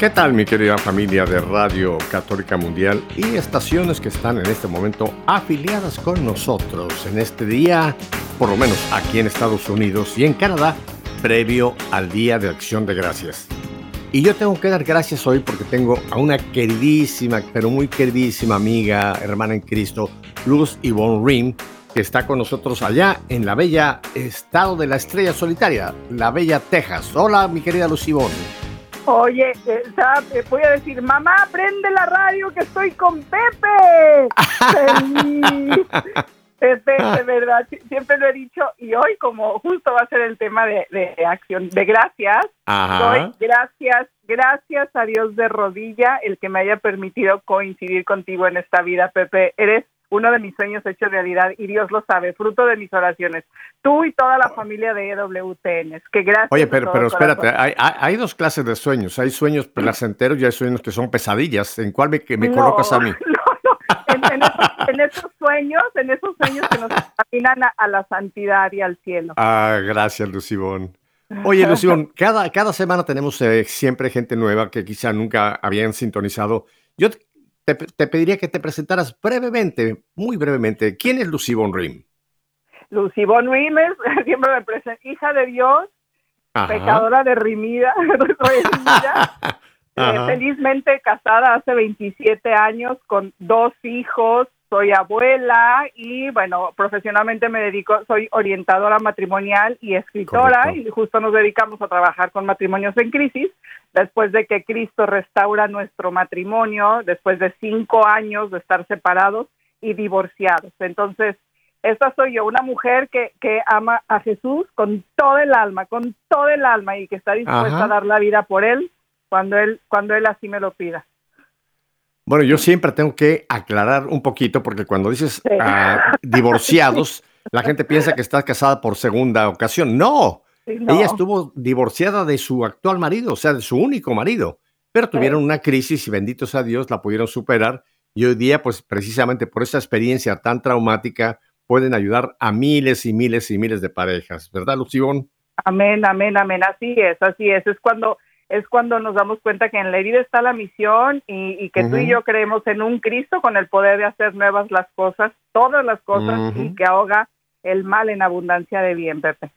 ¿Qué tal mi querida familia de Radio Católica Mundial y estaciones que están en este momento afiliadas con nosotros en este día, por lo menos aquí en Estados Unidos y en Canadá, previo al Día de Acción de Gracias? Y yo tengo que dar gracias hoy porque tengo a una queridísima, pero muy queridísima amiga, hermana en Cristo, Luz Yvonne Rim, que está con nosotros allá en la bella estado de la estrella solitaria, la bella Texas. Hola, mi querida Luz Yvonne. Oye, eh, voy a decir, mamá, prende la radio que estoy con Pepe. Feliz. Pepe, de verdad, si- siempre lo he dicho y hoy como justo va a ser el tema de, de acción, de gracias, Ajá. doy gracias, gracias a Dios de rodilla el que me haya permitido coincidir contigo en esta vida, Pepe. Eres uno de mis sueños hechos realidad y Dios lo sabe, fruto de mis oraciones. Tú y toda la familia de EWTN. Que gracias. Oye, pero, pero espérate, hay, hay- hay dos clases de sueños. Hay sueños placenteros y hay sueños que son pesadillas. ¿En cuál me, me No, colocas a mí? No, no. En, en esos, en esos sueños, en esos sueños que nos caminan a, a la santidad y al cielo. Ah, gracias, Lucibón. Oye, Lucibón, cada, cada semana tenemos eh, siempre gente nueva que quizá nunca habían sintonizado. Yo te, te pediría que te presentaras brevemente, muy brevemente. ¿Quién es Lucibón Rim? Lucy Von Rimes, siempre me presenta, hija de Dios, Ajá. pecadora de Rimida, eh, felizmente casada hace 27 años con dos hijos, soy abuela y bueno, profesionalmente me dedico, soy orientadora matrimonial y escritora Correcto. y justo nos dedicamos a trabajar con matrimonios en crisis después de que Cristo restaura nuestro matrimonio, después de cinco años de estar separados y divorciados. Entonces, esta soy yo, una mujer que, que ama a Jesús con todo el alma, con todo el alma y que está dispuesta Ajá. a dar la vida por él cuando él cuando él así me lo pida. Bueno, yo siempre tengo que aclarar un poquito porque cuando dices Sí. ah, divorciados, la gente piensa que estás casada por segunda ocasión. No, Sí, no. ella estuvo divorciada de su actual marido, o sea, de su único marido, pero tuvieron una crisis y bendito sea Dios la pudieron superar y hoy día, pues precisamente por esa experiencia tan traumática, pueden ayudar a miles y miles y miles de parejas, ¿verdad, Lucibón? Amén, amén, amén. Así es, así es. Es cuando es cuando nos damos cuenta que en la herida está la misión y, y que tú y yo creemos en un Cristo con el poder de hacer nuevas las cosas, todas las cosas y que ahoga el mal en abundancia de bien, Pepe.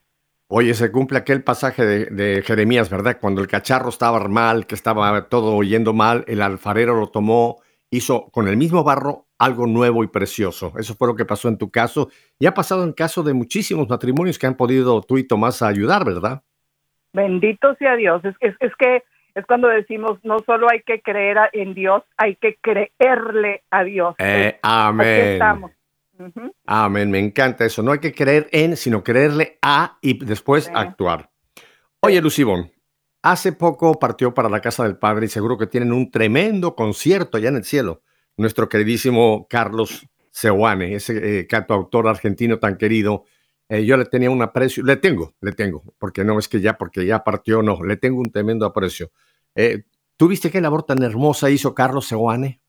Oye, se cumple aquel pasaje de, de Jeremías, ¿verdad? Cuando el cacharro estaba mal, que estaba todo yendo mal, el alfarero lo tomó, hizo con el mismo barro algo nuevo y precioso. Eso fue lo que pasó en tu caso y ha pasado en caso de muchísimos matrimonios que han podido tú y Tomás ayudar, ¿verdad? Bendito sea Dios. Es, es, es que es cuando decimos no solo hay que creer en Dios, hay que creerle a Dios. Eh, amén. estamos. Amén, me encanta eso. No hay que creer en, sino creerle a y después Sí. actuar. Oye, Lucibón, hace poco partió para la casa del Padre y seguro que tienen un tremendo concierto allá en el cielo. Nuestro queridísimo Carlos Seoane, ese eh, cantautor argentino tan querido. Eh, yo le tenía un aprecio, le tengo, le tengo, porque no es que ya, porque ya partió, no, le tengo un tremendo aprecio. Eh, ¿Tú viste qué labor tan hermosa hizo Carlos Seoane?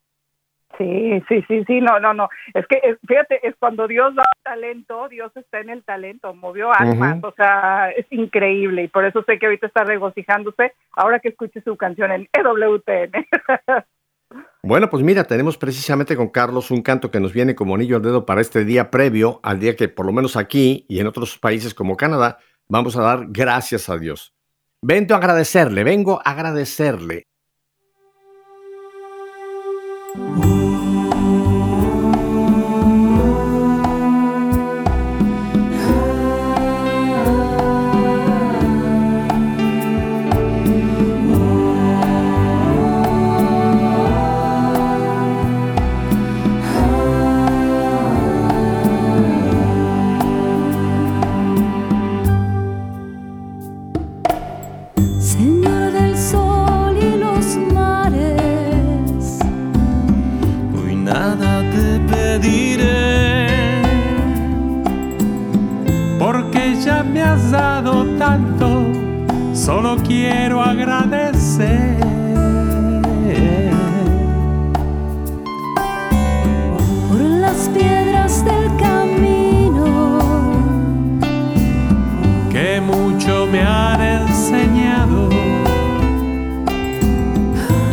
Sí, sí, sí, sí, no, no, no. Es que, es- fíjate, es cuando Dios da talento, Dios está en el talento, movió almas, o sea, es increíble y por eso sé que ahorita está regocijándose ahora que escuche su canción en EWTN. Bueno, pues mira, tenemos precisamente con Carlos un canto que nos viene como anillo al dedo para este día previo al día que por lo menos aquí y en otros países como Canadá vamos a dar gracias a Dios. Vengo a agradecerle, vengo a agradecerle. porque ya me has dado tanto, solo quiero agradecer. Por las piedras del camino, que mucho me han enseñado,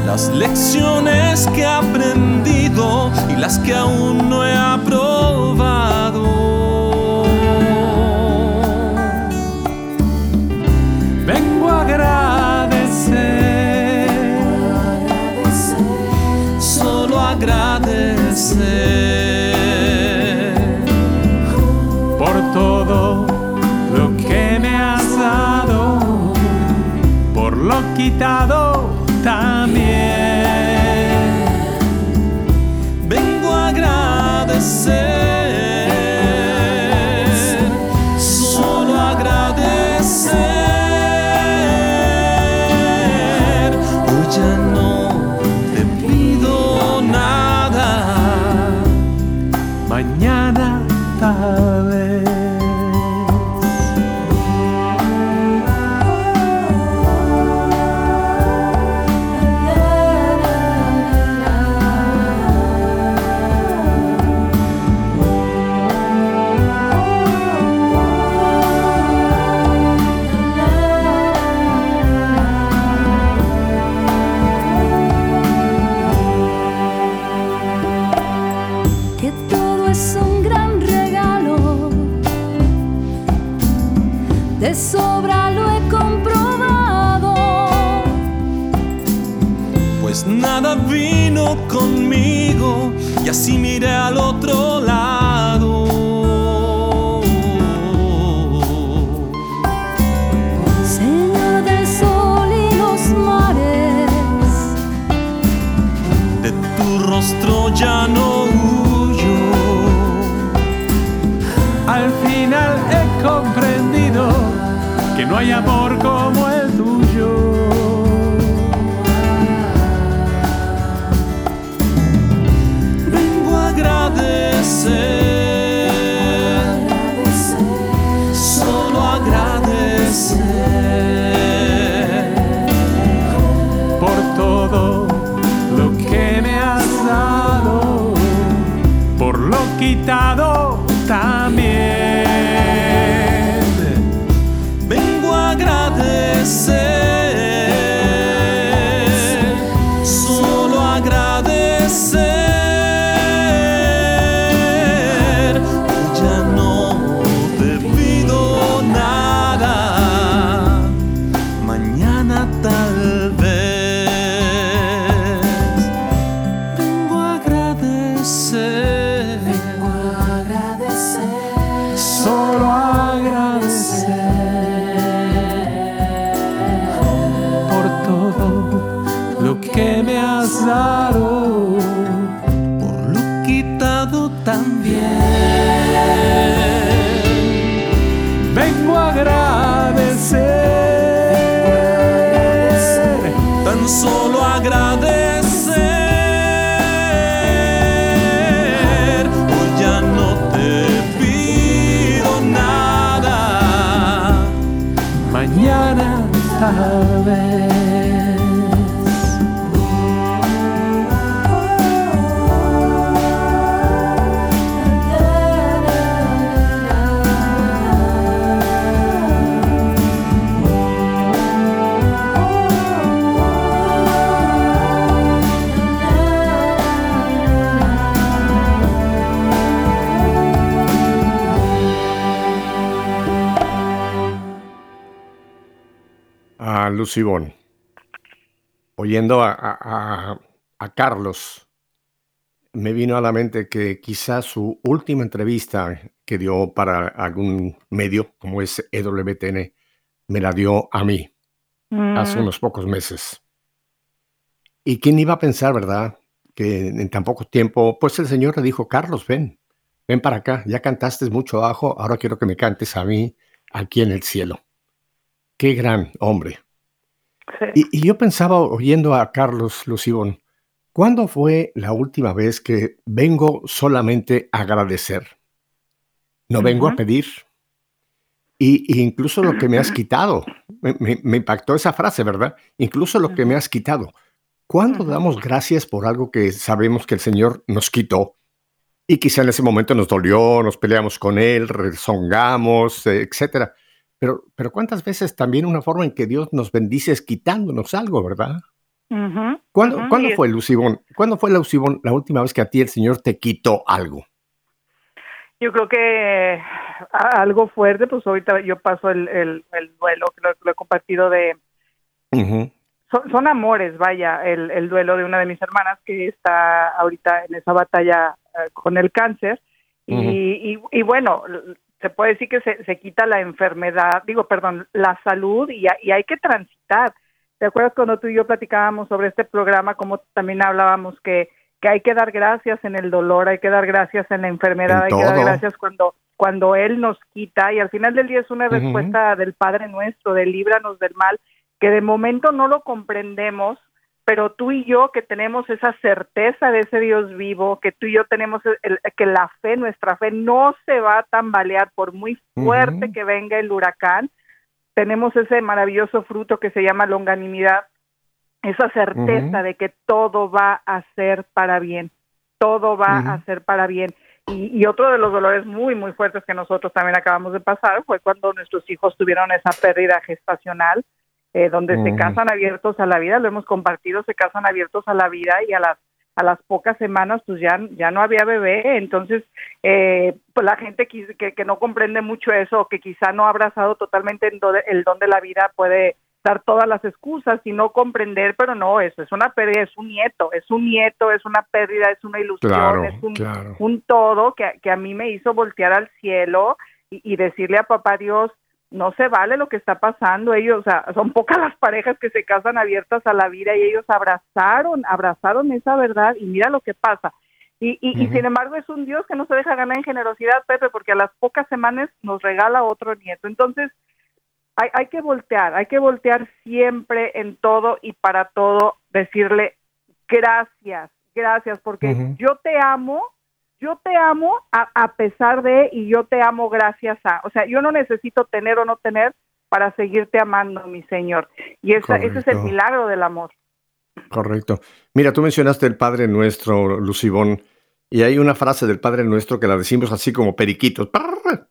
las lecciones que he aprendido y las que aún no he aprendido Sobra lo he comprobado. Pues nada vino conmigo y así miré al otro lado. No hay amor como el tuyo. Vengo a agradecer, solo agradecer por todo lo que me has dado, por lo quitado también. También. Lucibón. Oyendo a, a- a- a Carlos, me vino a la mente que quizás su última entrevista que dio para algún medio como es EWTN me la dio a mí hace Mm, unos pocos meses. ¿Y quién iba a pensar, verdad? Que en tan poco tiempo, pues el Señor le dijo, Carlos, ven, ven para acá, ya cantaste mucho abajo, ahora quiero que me cantes a mí aquí en el cielo. Qué gran hombre. Y, y yo pensaba, oyendo a Carlos Lucibón, ¿cuándo fue la última vez que vengo solamente a agradecer? No vengo a pedir. Y, y incluso lo que me has quitado, me, impactó esa frase, ¿verdad? Incluso lo que me has quitado. ¿Cuándo damos gracias por algo que sabemos que el Señor nos quitó? Y quizá en ese momento nos dolió, nos peleamos con Él, rezongamos, etcétera. Pero, pero ¿cuántas veces también una forma en que Dios nos bendice es quitándonos algo, ¿verdad? ¿Cuándo, fue, Lucibón? ¿Cuándo fue, Lucibón, la última vez que a ti el Señor te quitó algo? Yo creo que algo fuerte, pues ahorita yo paso el, el, duelo, que lo, he compartido de... son, amores, vaya, el, el, duelo de una de mis hermanas que está ahorita en esa batalla eh, con el cáncer. y, y, bueno, se puede decir que se, se quita la enfermedad, digo, perdón, la salud y, y hay que transitar. ¿Te acuerdas cuando tú y yo platicábamos sobre este programa, como también hablábamos que, que hay que dar gracias en el dolor, hay que dar gracias en la enfermedad, hay que dar gracias cuando, cuando Él nos quita y al final del día es una respuesta del Padre nuestro, de líbranos del mal, que de momento no lo comprendemos, pero tú y yo que tenemos esa certeza de ese Dios vivo, que tú y yo tenemos el, que la fe, nuestra fe no se va a tambalear por muy fuerte que venga el huracán, tenemos ese maravilloso fruto que se llama longanimidad, esa certeza de que todo va a ser para bien, todo va a ser para bien. Y, otro de los dolores muy, muy fuertes que nosotros también acabamos de pasar fue cuando nuestros hijos tuvieron esa pérdida gestacional, eh, donde se casan abiertos a la vida, lo hemos compartido, se casan abiertos a la vida y a las a las pocas semanas pues ya, ya no había bebé, entonces eh, pues la gente que, que, no comprende mucho eso, que quizá no ha abrazado totalmente el don, de, el don de la vida puede dar todas las excusas y no comprender, pero no, eso es una pérdida, es un nieto, es un nieto, es una pérdida, es una ilusión, es un, un todo que, que, a mí me hizo voltear al cielo y, y decirle a papá Dios, no se vale lo que está pasando. Ellos, o sea, son pocas las parejas que se casan abiertas a la vida y ellos abrazaron, abrazaron esa verdad y mira lo que pasa. Y, y, sin embargo es un Dios que no se deja ganar en generosidad, Pepe, porque a las pocas semanas nos regala otro nieto. Entonces, hay, hay que voltear, hay que voltear siempre en todo y para todo, decirle gracias, gracias, porque yo te amo, yo te amo a, pesar de y yo te amo gracias a, o sea, yo no necesito tener o no tener para seguirte amando, mi Señor. Y ese es el milagro del amor. Correcto. Mira, tú mencionaste el Padre Nuestro, Lucibón, y hay una frase del Padre Nuestro que la decimos así como periquitos,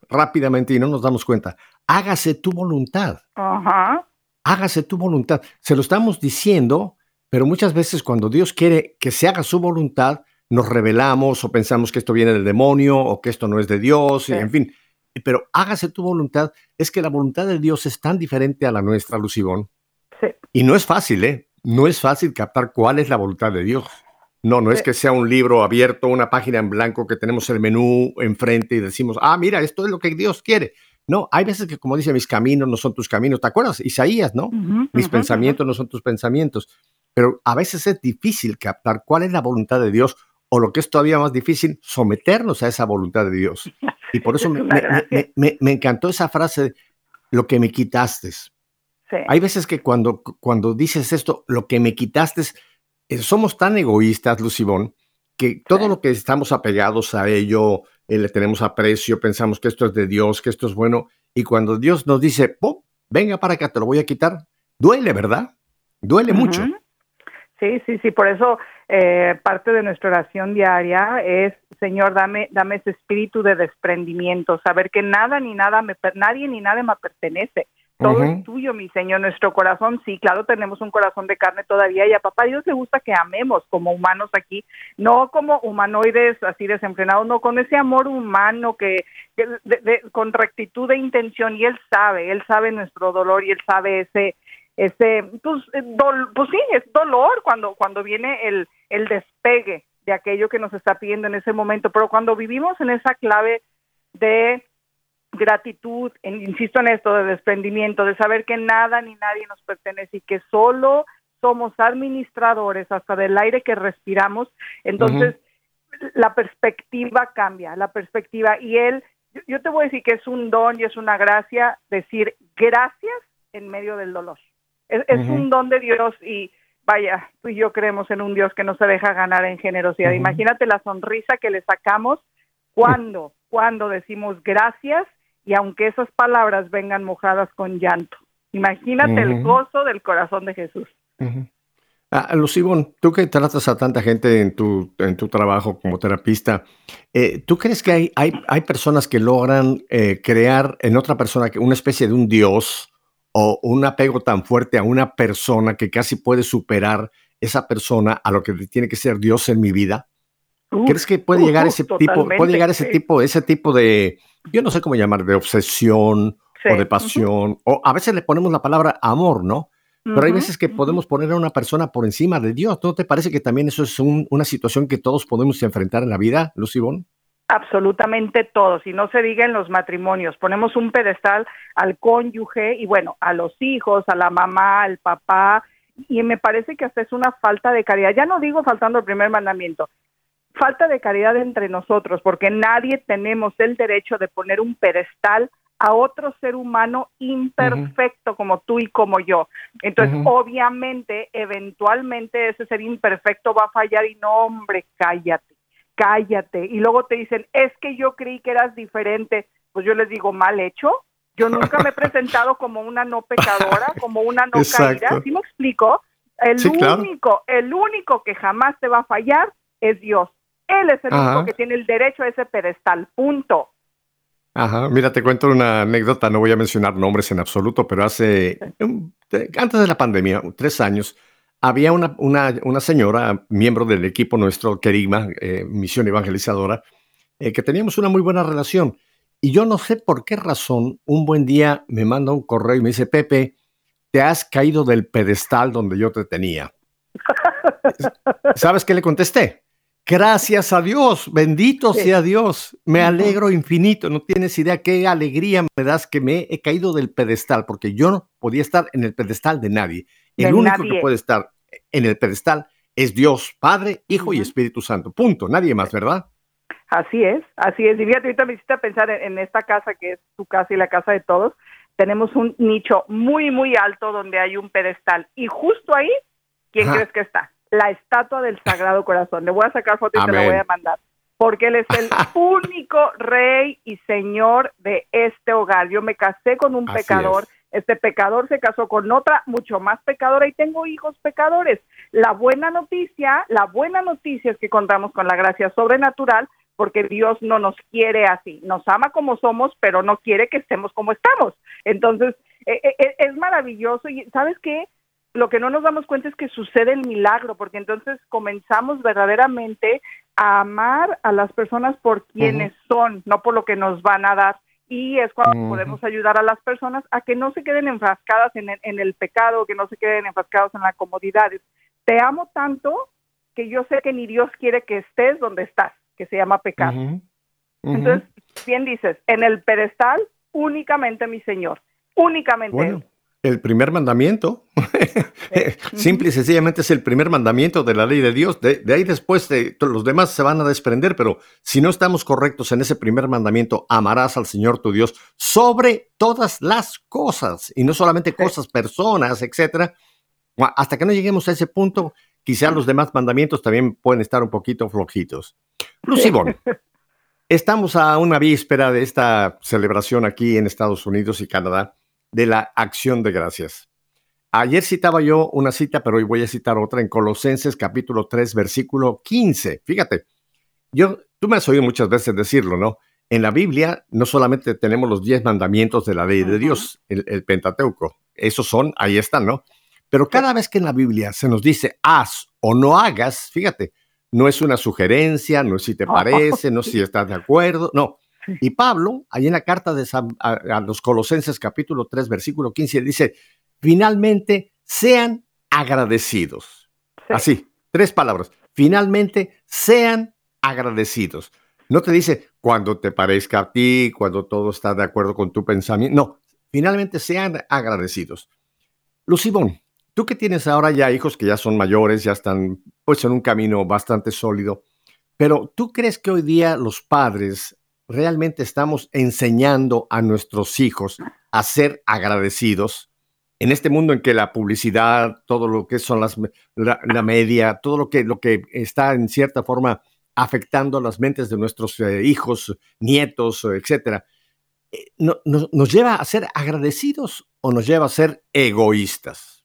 rápidamente y no nos damos cuenta. Hágase tu voluntad. Ajá. Hágase tu voluntad. Se lo estamos diciendo, pero muchas veces cuando Dios quiere que se haga su voluntad, nos revelamos o pensamos que esto viene del demonio o que esto no es de Dios, y, en fin. Pero hágase tu voluntad. Es que la voluntad de Dios es tan diferente a la nuestra, Lucibón. Sí. Y no es fácil, ¿eh? No es fácil captar cuál es la voluntad de Dios. No, no es que sea un libro abierto, una página en blanco que tenemos el menú enfrente y decimos, ah, mira, esto es lo que Dios quiere. No, hay veces que, como dice, mis caminos no son tus caminos. ¿Te acuerdas? Isaías, ¿no? mis pensamientos no son tus pensamientos. Pero a veces es difícil captar cuál es la voluntad de Dios o lo que es todavía más difícil, someternos a esa voluntad de Dios. Y por eso me, encantó esa frase, lo que me quitaste. Hay veces que cuando, cuando dices esto, lo que me quitaste, eh, somos tan egoístas, Lucibón, que todo lo que estamos apegados a ello, eh, le tenemos aprecio, pensamos que esto es de Dios, que esto es bueno, y cuando Dios nos dice, venga para acá, te lo voy a quitar, duele, ¿verdad? Duele mucho. Sí, sí, sí, por eso eh, parte de nuestra oración diaria es, Señor, dame, dame ese espíritu de desprendimiento, saber que nada ni nada, me, nadie ni nada me pertenece. Todo es tuyo, mi Señor. Nuestro corazón, sí, claro, tenemos un corazón de carne todavía y a papá Dios le gusta que amemos como humanos aquí, no como humanoides así desenfrenados, no con ese amor humano que, con rectitud de intención y Él sabe, Él sabe nuestro dolor y Él sabe ese, ese, pues, eh, pues sí, es dolor cuando, cuando viene el, el despegue de aquello que nos está pidiendo en ese momento, pero cuando vivimos en esa clave de gratitud, insisto en esto, de desprendimiento, de saber que nada ni nadie nos pertenece y que solo somos administradores hasta del aire que respiramos, entonces la perspectiva cambia, la perspectiva y él, yo, te voy a decir que es un don y es una gracia decir gracias en medio del dolor. Es, un don de Dios y vaya, tú y yo creemos en un Dios que no se deja ganar en generosidad. Imagínate la sonrisa que le sacamos cuando, cuando decimos gracias y aunque esas palabras vengan mojadas con llanto. Imagínate el gozo del corazón de Jesús. Ah, Lucibón, tú que tratas a tanta gente en tu, en tu trabajo como terapista, eh, ¿tú crees que hay, hay, hay personas que logran eh, crear en otra persona una especie de un Dios o un apego tan fuerte a una persona que casi puede superar esa persona a lo que tiene que ser Dios en mi vida? ¿Crees que puede llegar ese tipo, puede llegar ese tipo, ese tipo de, yo no sé cómo llamar, de obsesión Sí. o de pasión, o a veces le ponemos la palabra amor, ¿no? Pero hay veces que podemos poner a una persona por encima de Dios. ¿No te parece que también eso es un- una situación que todos podemos enfrentar en la vida, Lucibón? Absolutamente todos, y no se diga en los matrimonios, ponemos un pedestal al cónyuge y bueno, a los hijos, a la mamá, al papá, y me parece que hasta es una falta de caridad. Ya no digo faltando el primer mandamiento, falta de caridad entre nosotros, porque nadie tenemos el derecho de poner un pedestal a otro ser humano imperfecto como tú y como yo. Entonces, obviamente, eventualmente ese ser imperfecto va a fallar y no, hombre, cállate, cállate. Y luego te dicen, es que yo creí que eras diferente. Pues yo les digo, mal hecho. Yo nunca me he presentado como una no pecadora, como una no Exacto. caída. ¿Sí me explico? El Sí, claro. único, el único que jamás te va a fallar es Dios. Él es el Ajá. único que tiene el derecho a ese pedestal. Punto. Ajá, mira, te cuento una anécdota, no voy a mencionar nombres en absoluto, pero hace, antes de la pandemia, tres años, había una, una, una señora, miembro del equipo nuestro, Kerigma, eh, Misión Evangelizadora, eh, que teníamos una muy buena relación. Y yo no sé por qué razón, un buen día me manda un correo y me dice, Pepe, te has caído del pedestal donde yo te tenía. ¿Sabes qué le contesté? Gracias a Dios, bendito Sí. sea Dios. Me alegro infinito. No tienes idea qué alegría me das que me he caído del pedestal, porque yo no podía estar en el pedestal de nadie. El único nadie. que puede estar en el pedestal es Dios, Padre, Hijo y. Espíritu Santo. Punto. Nadie más, ¿verdad? Así es, así es. Y fíjate, ahorita me hiciste pensar en, en esta casa que es tu casa y la casa de todos. Tenemos un nicho muy, muy alto donde hay un pedestal. Y justo ahí, ¿quién Ajá. crees que está? La estatua del Sagrado Corazón. Le voy a sacar foto y te la Amén. voy a mandar. Porque él es el único rey y señor de este hogar. Yo me casé con un Así pecador. es. Este pecador se casó con otra mucho más pecadora y tengo hijos pecadores. La buena noticia, la buena noticia es que contamos con la gracia sobrenatural porque Dios no nos quiere así. Nos ama como somos, pero no quiere que estemos como estamos. Entonces, eh, eh, es maravilloso y ¿sabes qué? Lo que no nos damos cuenta es que sucede el milagro, porque entonces comenzamos verdaderamente a amar a las personas por quienes son, no por lo que nos van a dar. Y es cuando podemos ayudar a las personas a que no se queden enfrascadas en el, en el pecado, que no se queden enfrascados en la comodidad. Te amo tanto que yo sé que ni Dios quiere que estés donde estás, que se llama pecado. Entonces, bien dices, en el pedestal únicamente mi Señor, únicamente Bueno, Él. El primer mandamiento, simple y sencillamente es el primer mandamiento de la ley de Dios. De, de ahí después los demás se van a desprender, pero si no estamos correctos en ese primer mandamiento, amarás al Señor tu Dios sobre todas las cosas y no solamente cosas, personas, etcétera. Hasta que no lleguemos a ese punto, quizá los demás mandamientos también pueden estar un poquito flojitos. Lucibón, estamos a una víspera de esta celebración aquí en Estados Unidos y Canadá de la acción de gracias. Ayer citaba yo una cita, pero hoy voy a citar otra en Colosenses capítulo 3, versículo 15. Fíjate, yo, tú me has oído muchas veces decirlo, ¿no? En la Biblia no solamente tenemos los 10 mandamientos de la ley de. Dios, el, el Pentateuco, esos son, ahí están, ¿no? Pero cada vez que en la Biblia se nos dice haz o no hagas, fíjate, no es una sugerencia, no es si te parece, no es si estás de acuerdo, no. Y Pablo, ahí en la carta de San- a, a los Colosenses capítulo 3, versículo 15, dice, finalmente sean agradecidos. Sí. Así, tres palabras. Finalmente sean agradecidos. No te dice cuando te parezca a ti, cuando todo está de acuerdo con tu pensamiento. No, finalmente sean agradecidos. Lucibón, tú que tienes ahora ya hijos que ya son mayores, ya están pues en un camino bastante sólido, pero ¿tú crees que hoy día los padres realmente estamos enseñando a nuestros hijos a ser agradecidos? En este mundo en que la publicidad, todo lo que son las la, media, todo lo que, lo que está en cierta forma afectando las mentes de nuestros eh, hijos, nietos, etcétera. eh, nos lleva a ser agradecidos o nos lleva a ser egoístas?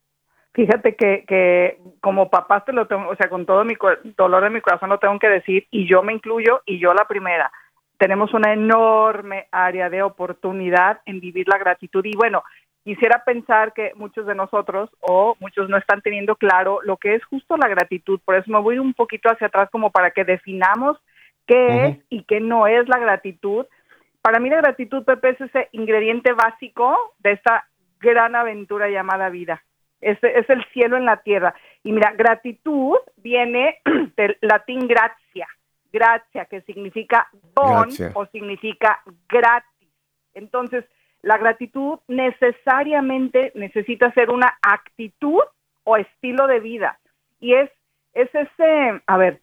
Fíjate que, que como papás te lo tengo, o sea, con todo mi dolor de mi corazón lo tengo que decir y yo me incluyo y yo la primera. Tenemos una enorme área de oportunidad en vivir la gratitud y bueno, quisiera pensar que muchos de nosotros o muchos no están teniendo claro lo que es justo la gratitud. Por eso me voy un poquito hacia atrás como para que definamos qué es y qué no es la gratitud. Para mí la gratitud, Pepe, es ese ingrediente básico de esta gran aventura llamada vida. Es, es el cielo en la tierra. Y mira, gratitud viene del latín gracia, gracia, que significa don o significa gratis. Entonces, la gratitud necesariamente necesita ser una actitud o estilo de vida. Y es, es ese, a ver,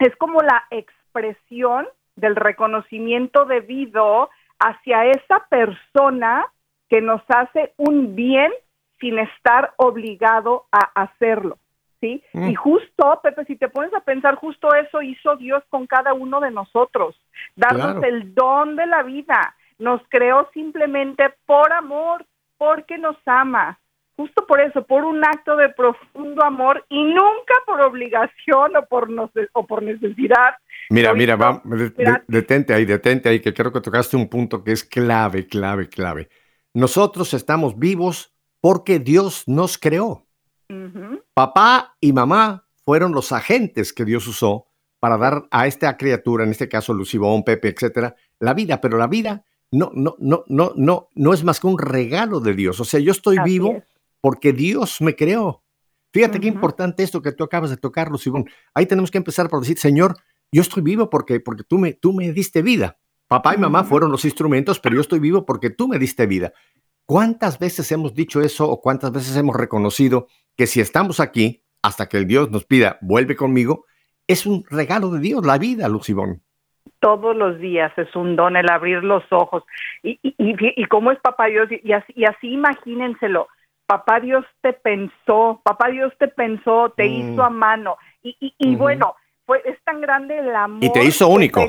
es como la expresión del reconocimiento debido hacia esa persona que nos hace un bien sin estar obligado a hacerlo. ¿Sí? Mm. Y justo, Pepe, si te pones a pensar, justo eso hizo Dios con cada uno de nosotros, darnos el don de la vida nos creó simplemente por amor, porque nos ama. Justo por eso, por un acto de profundo amor y nunca por obligación o por, o por necesidad. Mira, mira, va, detente ahí, detente ahí, que creo que tocaste un punto que es clave, clave, clave. Nosotros estamos vivos porque Dios nos creó. Papá y mamá fueron los agentes que Dios usó para dar a esta criatura, en este caso Lucibón, Pepe, etcétera, la vida, pero la vida no, no, no, no, no, no es más que un regalo de Dios. O sea, yo estoy vivo porque Dios me creó. Fíjate qué importante esto que tú acabas de tocar, Lucibón. Ahí tenemos que empezar por decir, Señor, yo estoy vivo porque, porque tú, me, tú me diste vida. Papá y mamá fueron los instrumentos, pero yo estoy vivo porque tú me diste vida. ¿Cuántas veces hemos dicho eso o cuántas veces hemos reconocido que si estamos aquí hasta que el Dios nos pida, vuelve conmigo, es un regalo de Dios, la vida, Lucibón? todos los días es un don el abrir los ojos. Y, y, y, cómo es papá Dios, y así, y así imagínenselo, papá Dios te pensó, papá Dios te pensó, te mm. hizo a mano. Y, y, bueno, pues es tan grande el amor. Y te hizo único.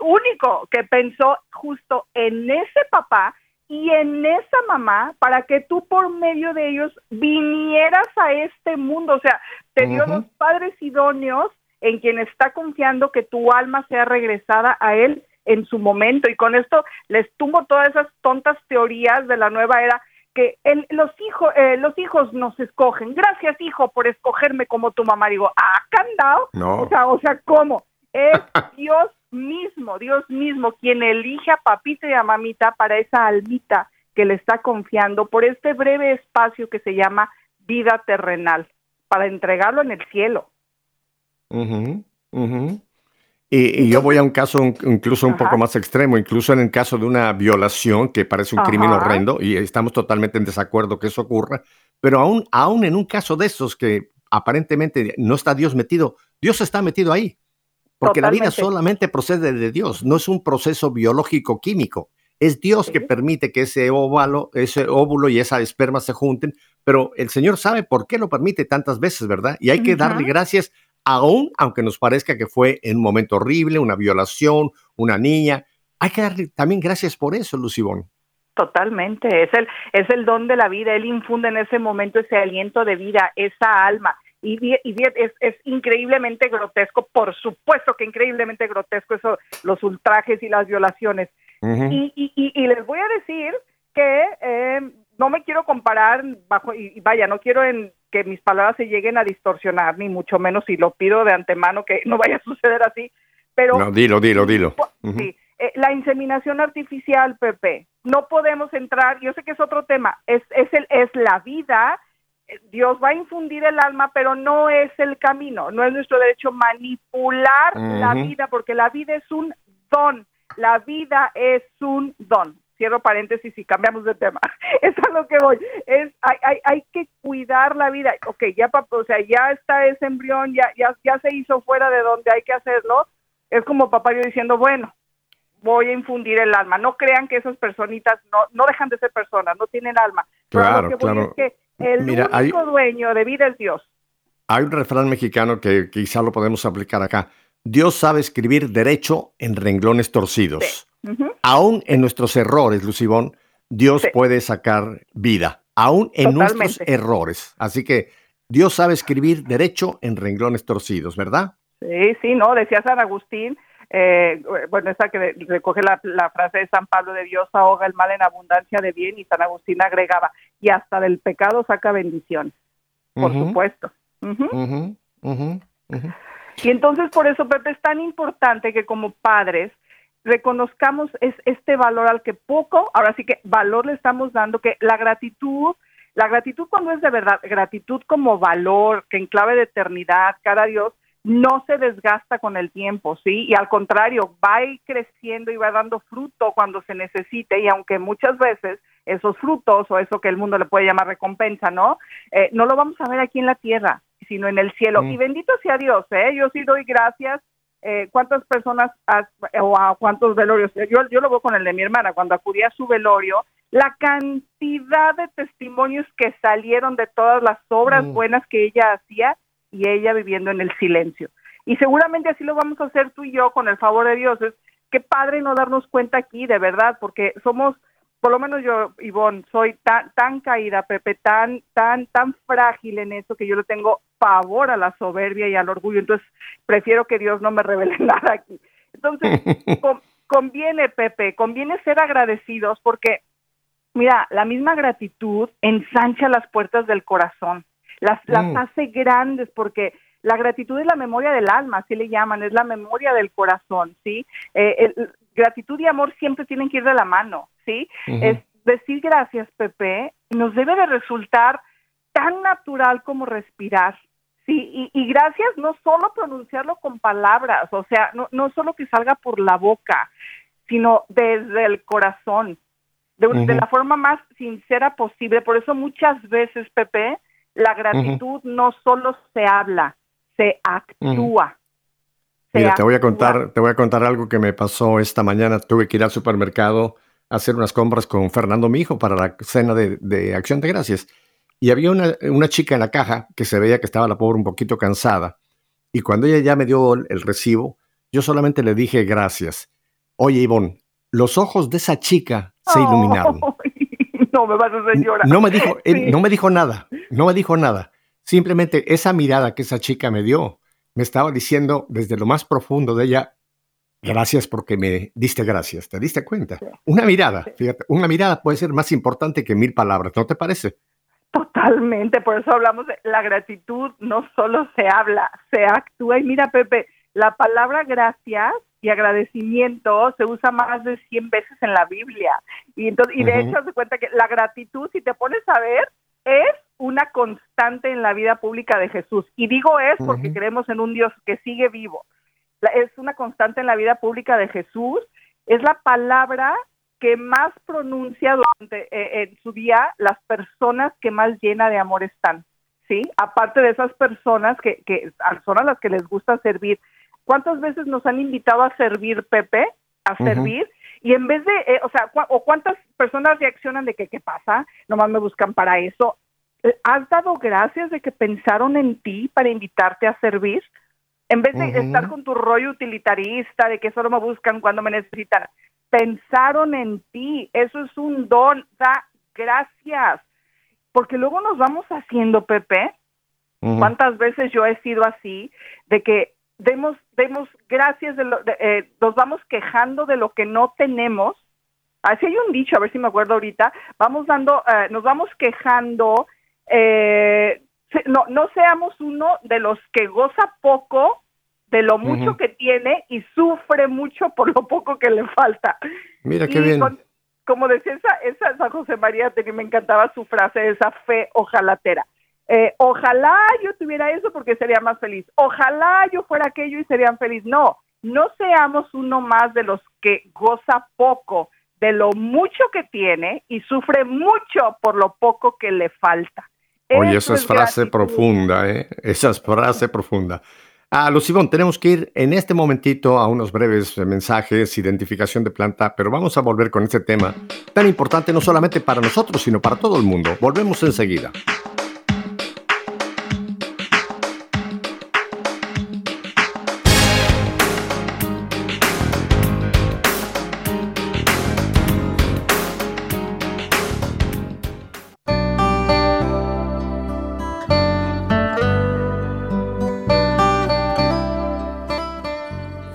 único, que pensó justo en ese papá y en esa mamá para que tú por medio de ellos vinieras a este mundo. O sea, te dio los padres idóneos en quien está confiando que tu alma sea regresada a él en su momento. Y con esto les tumbo todas esas tontas teorías de la nueva era que los hijos eh, los hijos nos escogen. Gracias, hijo, por escogerme como tu mamá. Digo, ah, candado. No. O sea, o sea, ¿cómo? Es Dios mismo, Dios mismo quien elige a papita y a mamita para esa almita que le está confiando por este breve espacio que se llama vida terrenal, para entregarlo en el cielo. Y, yo voy a un caso incluso un poco más extremo, incluso en el caso de una violación que parece un crimen horrendo y estamos totalmente en desacuerdo que eso ocurra, pero aún, aún en un caso de esos que aparentemente no está Dios metido, Dios está metido ahí, porque la vida solamente procede de Dios, no es un proceso biológico químico. Es Dios que permite que ese óvalo, ese óvulo y esa esperma se junten, pero el Señor sabe por qué lo permite tantas veces, ¿verdad? Y hay que darle gracias aún aunque nos parezca que fue en un momento horrible, una violación, una niña. Hay que darle también gracias por eso, Lucibón. Totalmente, es el, es el don de la vida, él infunde en ese momento ese aliento de vida, esa alma. Y, y es, es, increíblemente grotesco, por supuesto que increíblemente grotesco eso, los ultrajes y las violaciones. y, y, y, les voy a decir que eh, no me quiero comparar bajo, y, vaya, no quiero en, que mis palabras se lleguen a distorsionar, ni mucho menos, y lo pido de antemano que no vaya a suceder así, pero... No, dilo, dilo, dilo. Sí, eh, la inseminación artificial, Pepe, no podemos entrar, yo sé que es otro tema, es, es, el, es la vida, Dios va a infundir el alma, pero no es el camino, no es nuestro derecho manipular la vida, porque la vida es un don, la vida es un don cierro paréntesis y cambiamos de tema. es a lo que voy. Es, hay, hay, hay que cuidar la vida. Ok, ya, o sea, ya está ese embrión, ya, ya, ya se hizo fuera de donde hay que hacerlo. Es como papá yo diciendo, bueno, voy a infundir el alma. No crean que esas personitas no, no dejan de ser personas, no tienen alma. Claro, claro. Es que el único dueño de vida es Dios. Hay un refrán mexicano que quizá lo podemos aplicar acá. Dios sabe escribir derecho en renglones torcidos. Ujú. Aún en nuestros errores, Lucibón, Dios Sí. puede sacar vida. Aún en nuestros errores. Así que Dios sabe escribir derecho en renglones torcidos, ¿verdad? Sí, sí, no, decía San Agustín, eh, bueno, esa que recoge la, la frase de San Pablo de Dios ahoga el mal en abundancia de bien y San Agustín agregaba, y hasta del pecado saca bendición, por supuesto. Y entonces por eso, Pepe, es tan importante que como padres reconozcamos es, este valor al que poco, ahora sí que valor le estamos dando, que la gratitud, la gratitud cuando es de verdad, gratitud como valor, que en clave de eternidad, cara a Dios, no se desgasta con el tiempo, ¿sí? Y al contrario, va a ir creciendo y va dando fruto cuando se necesite y aunque muchas veces esos frutos o eso que el mundo le puede llamar recompensa, ¿no? Eh, no lo vamos a ver aquí en la tierra, sino en el cielo. Mm. Y bendito sea Dios, ¿eh? Yo sí doy gracias. Eh, ¿Cuántas personas has- o a cuántos velorios? Yo, yo lo veo con el de mi hermana, cuando acudí a su velorio, la cantidad de testimonios que salieron de todas las obras Mm. buenas que ella hacía y ella viviendo en el silencio. Y seguramente así lo vamos a hacer tú y yo con el favor de Dios. Es qué padre no darnos cuenta aquí, de verdad, porque somos, por lo menos yo, Ivonne, soy tan, tan caída, Pepe, tan, tan, tan frágil en eso que yo le tengo pavor a la soberbia y al orgullo. Entonces, prefiero que Dios no me revele nada aquí. Entonces, con- conviene, Pepe, conviene ser agradecidos porque, mira, la misma gratitud ensancha las puertas del corazón, las, las Mm. hace grandes porque la gratitud es la memoria del alma, así le llaman, es la memoria del corazón, ¿sí? Eh, el- gratitud y amor siempre tienen que ir de la mano, ¿sí? Es decir gracias, Pepe, nos debe de resultar tan natural como respirar. Sí, y, y gracias no solo pronunciarlo con palabras, o sea, no, no solo que salga por la boca, sino desde el corazón, de, de la forma más sincera posible. Por eso muchas veces, Pepe, la gratitud no solo se habla, se actúa. Se Mira, te voy a contar, te voy a contar algo que me pasó esta mañana. Tuve que ir al supermercado a hacer unas compras con Fernando, mi hijo, para la cena de, de Acción de Gracias. Y había una, una chica en la caja que se veía que estaba la pobre un poquito cansada. Y cuando ella ya me dio el, recibo, yo solamente le dije gracias. Oye, Ivonne, los ojos de esa chica se iluminaron. no me vas a llorar. No me dijo, él no me dijo nada, no me dijo nada. Simplemente esa mirada que esa chica me dio, me estaba diciendo desde lo más profundo de ella, gracias porque me diste gracias, ¿te diste cuenta? Una mirada, fíjate, una mirada puede ser más importante que mil palabras, ¿no te parece? Totalmente, por eso hablamos de la gratitud, no solo se habla, se actúa. Y mira, Pepe, la palabra gracias y agradecimiento se usa más de 100 veces en la Biblia. Y, entonces, y de Ujú. hecho, se cuenta que la gratitud, si te pones a ver, es una constante en la vida pública de Jesús. Y digo es porque Ujú. creemos en un Dios que sigue vivo. La- Es una constante en la vida pública de Jesús. Es la palabra que más pronuncia durante eh, en su día las personas que más llena de amor están, ¿sí? Aparte de esas personas que, que son a las que les gusta servir. ¿Cuántas veces nos han invitado a servir, Pepe? A servir. Y en vez de, eh, o sea, o cuántas personas reaccionan de que, ¿qué pasa? Nomás me buscan para eso. Eh, ¿Has dado gracias de que pensaron en ti para invitarte a servir? En vez de estar con tu rollo utilitarista, de que solo me buscan cuando me necesitan, pensaron en ti. Eso es un don. Da gracias. Porque luego nos vamos haciendo, Pepe. ¿Cuántas veces yo he sido así? De que demos, demos gracias, de lo- de- eh, nos vamos quejando de lo que no tenemos. Así hay un dicho, a ver si me acuerdo ahorita. Vamos dando, eh, nos vamos quejando. eh, no, no seamos uno de los que goza poco de lo mucho que tiene y sufre mucho por lo poco que le falta. Mira qué Y bien. con- como decía esa, esa San José María, me encantaba su frase, esa fe ojalatera. Eh, ojalá yo tuviera eso porque sería más feliz. Ojalá yo fuera aquello y serían feliz. No, no seamos uno más de los que goza poco de lo mucho que tiene y sufre mucho por lo poco que le falta. Oye, Eso esa es frase gratitud. profunda, ¿eh? Esa es frase profunda. Ah, Lucibón, tenemos que ir en este momentito a unos breves eh, mensajes, identificación de planta, pero vamos a volver con este tema tan importante no solamente para nosotros, sino para todo el mundo. Volvemos enseguida.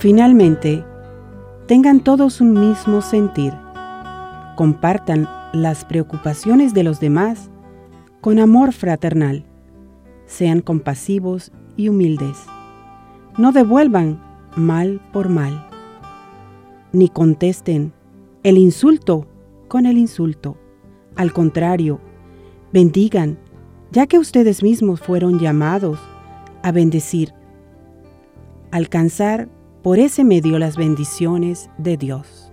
Finalmente, tengan todos un mismo sentir. Compartan las preocupaciones de los demás con amor fraternal. Sean compasivos y humildes. No devuelvan mal por mal, ni contesten el insulto con el insulto. Al contrario, bendigan, ya que ustedes mismos fueron llamados a bendecir, alcanzar por ese medio las bendiciones de Dios.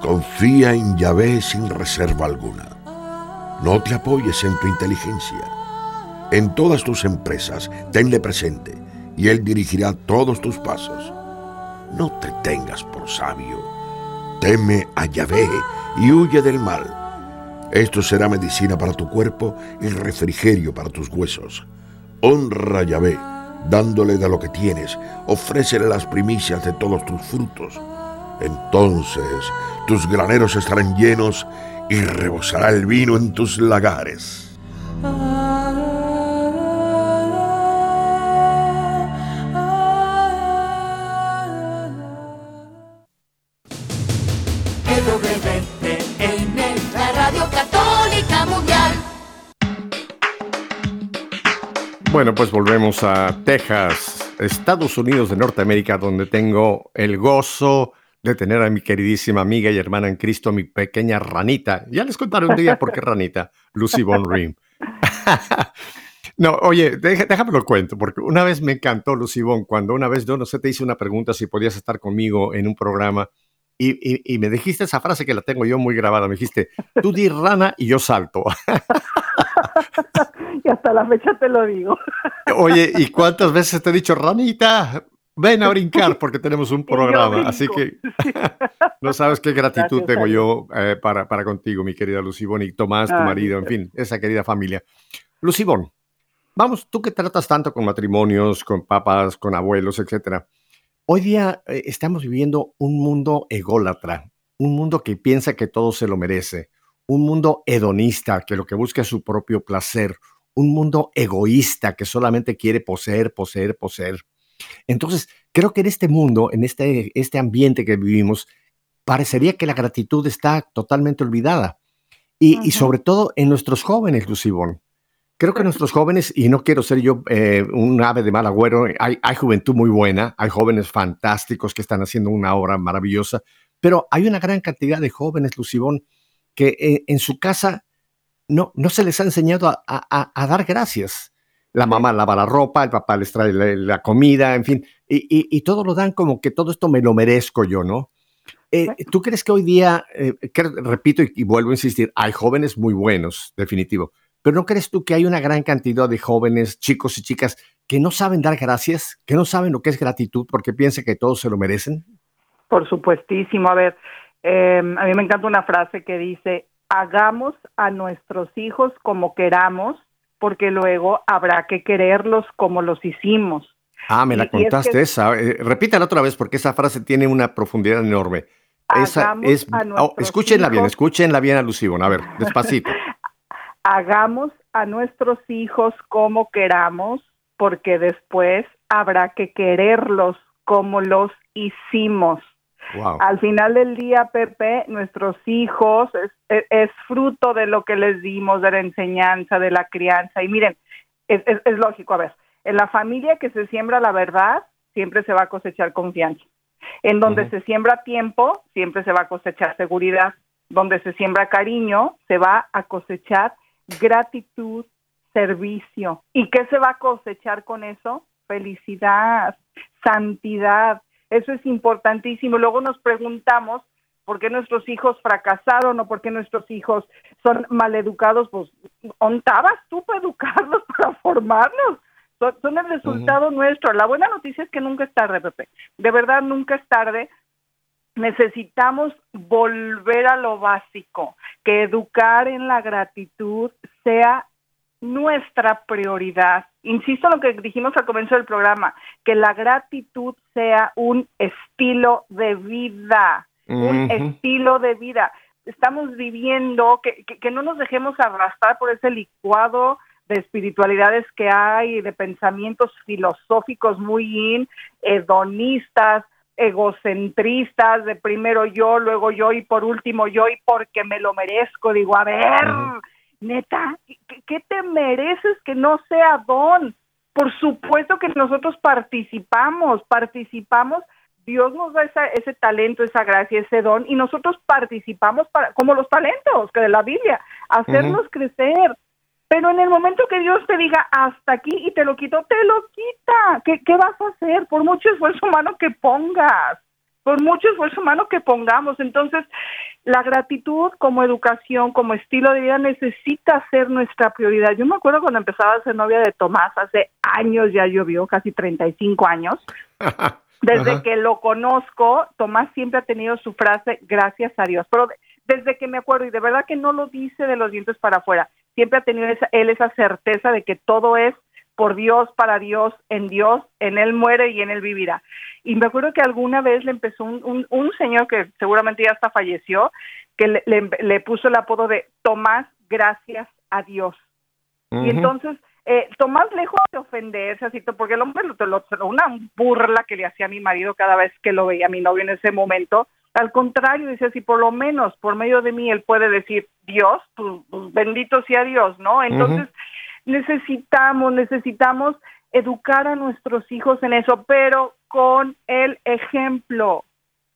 Confía en Yahvé sin reserva alguna. No te apoyes en tu inteligencia. En todas tus empresas, tenle presente y Él dirigirá todos tus pasos. No te tengas por sabio. Teme a Yahvé y huye del mal. Esto será medicina para tu cuerpo y refrigerio para tus huesos. Honra a Yahvé, dándole de lo que tienes. Ofrécele las primicias de todos tus frutos. Entonces tus graneros estarán llenos y rebosará el vino en tus lagares. Bueno, pues volvemos a Texas, Estados Unidos de Norteamérica, donde tengo el gozo de tener a mi queridísima amiga y hermana en Cristo, mi pequeña ranita. Ya les contaré un día por qué ranita, Lucy Von Rim. no, oye, déjame lo cuento, porque una vez me encantó Lucy Von, cuando una vez yo no sé, te hice una pregunta si podías estar conmigo en un programa y, y, me dijiste esa frase que la tengo yo muy grabada, me dijiste, tú di rana y yo salto. y hasta la fecha te lo digo. Oye, ¿y cuántas veces te he dicho, ranita? Ven a brincar porque tenemos un programa, así que no sabes qué gratitud tengo yo eh, para, para contigo, mi querida Lucibón, y Tomás, tu marido, en fin, esa querida familia. Lucibón, vamos, tú que tratas tanto con matrimonios, con papás, con abuelos, etcétera. Hoy día eh, estamos viviendo un mundo ególatra, un mundo que piensa que todo se lo merece, un mundo hedonista que lo que busca es su propio placer, un mundo egoísta que solamente quiere poseer, poseer, poseer. Entonces, creo que en este mundo, en este, este ambiente que vivimos, parecería que la gratitud está totalmente olvidada. Y, sobre todo en nuestros jóvenes, Lucibón. Creo que nuestros jóvenes, y no quiero ser yo eh, un ave de mal agüero, hay, hay, juventud muy buena, hay jóvenes fantásticos que están haciendo una obra maravillosa, pero hay una gran cantidad de jóvenes, Lucibón, que eh, en su casa no, no se les ha enseñado a dar gracias. La mamá lava la ropa, el papá les trae la, comida, en fin, y, todo lo dan como que todo esto me lo merezco yo, ¿no? Eh, ¿Tú crees que hoy día, eh, repito y, vuelvo a insistir, hay jóvenes muy buenos, definitivo, pero ¿no crees tú que hay una gran cantidad de jóvenes, chicos y chicas, que no saben dar gracias, que no saben lo que es gratitud porque piensan que todos se lo merecen? Por supuestísimo. A ver, em, a mí me encanta una frase que dice, hagamos a nuestros hijos como queramos porque luego habrá que quererlos como los hicimos. Ah, me la contaste esa. Eh, repítala otra vez porque esa frase tiene una profundidad enorme. Esa es, oh, escúchenla bien, escúchenla bien alusivo. A ver, despacito. Hagamos a nuestros hijos como queramos, porque después habrá que quererlos como los hicimos. Al final del día, Pepe, nuestros hijos es, fruto de lo que les dimos, de la enseñanza, de la crianza. Y miren, es, lógico, a ver, en la familia que se siembra la verdad, siempre se va a cosechar confianza. En donde se siembra tiempo, siempre se va a cosechar seguridad. Donde se siembra cariño, se va a cosechar gratitud, servicio. ¿Y qué se va a cosechar con eso? Felicidad, santidad, eso es importantísimo. Luego nos preguntamos por qué nuestros hijos fracasaron o por qué nuestros hijos son maleducados. Pues, ¿ontabas tú para educarlos, para formarlos? Son, el resultado nuestro. La buena noticia es que nunca es tarde, Pepe. De verdad, nunca es tarde. Necesitamos volver a lo básico, que educar en la gratitud sea nuestra prioridad. Insisto en lo que dijimos al comienzo del programa, que la gratitud sea un estilo de vida, un estilo de vida. Estamos viviendo, que, que, no nos dejemos arrastrar por ese licuado de espiritualidades que hay, de pensamientos filosóficos muy in, hedonistas, egocentristas, de primero yo, luego yo y por último yo y porque me lo merezco. Digo, a ver, neta, ¿qué, te mereces que no sea don? Por supuesto que nosotros participamos, participamos, Dios nos da ese talento, esa gracia, ese don, y nosotros participamos para, como los talentos que de la Biblia, hacernos crecer. Pero en el momento que Dios te diga hasta aquí y te lo quito, te lo quita. ¿Qué, qué vas a hacer? Por mucho esfuerzo humano que pongas por mucho esfuerzo humano que pongamos. Entonces, la gratitud como educación, como estilo de vida, necesita ser nuestra prioridad. Yo me acuerdo cuando empezaba a ser novia de Tomás, hace años ya llovió, casi 35 años. Desde que lo conozco, Tomás siempre ha tenido su frase, gracias a Dios. Pero desde que me acuerdo, y de verdad que no lo dice de los dientes para afuera, siempre ha tenido esa, él esa certeza de que todo es por Dios, para Dios, en Dios, en Él muere y en Él vivirá. Y me acuerdo que alguna vez le empezó un, un, señor que seguramente ya hasta falleció, que le, le, puso el apodo de Tomás, gracias a Dios. Y entonces, eh, Tomás, lejos de ofenderse, así, porque el hombre lo, lo, una burla que le hacía a mi marido cada vez que lo veía a mi novio en ese momento, al contrario, dice, si por lo menos por medio de mí él puede decir Dios, pues, pues bendito sea Dios, ¿no? Entonces, necesitamos, necesitamos educar a nuestros hijos en eso, pero con el ejemplo.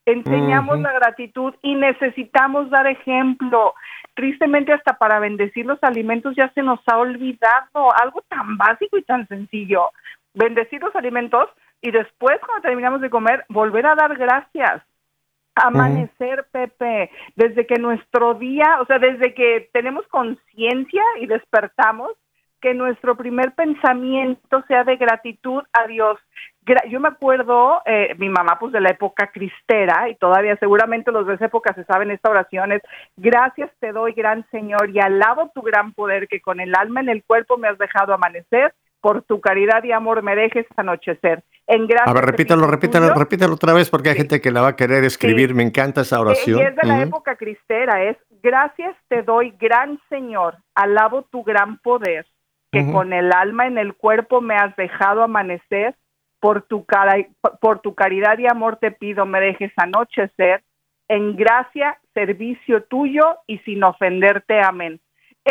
Enseñamos la gratitud y necesitamos dar ejemplo. Tristemente hasta para bendecir los alimentos ya se nos ha olvidado algo tan básico y tan sencillo. Bendecir los alimentos y después cuando terminamos de comer volver a dar gracias. Amanecer, Pepe, desde que nuestro día, o sea, desde que tenemos conciencia y despertamos, que nuestro primer pensamiento sea de gratitud a Dios. Yo me acuerdo, eh, mi mamá pues de la época cristera y todavía seguramente los de esa época se saben esta oración es, gracias te doy gran Señor y alabo tu gran poder que con el alma en el cuerpo me has dejado amanecer, por tu caridad y amor me dejes anochecer. En a ver, repítalo, repítalo, repítalo otra vez porque hay gente que la va a querer escribir, me encanta esa oración. Y es de la época cristera, es, gracias te doy gran Señor, alabo tu gran poder que con el alma en el cuerpo me has dejado amanecer, por tu, cara, por tu caridad y amor te pido me dejes anochecer, en gracia, servicio tuyo y sin ofenderte. Amén.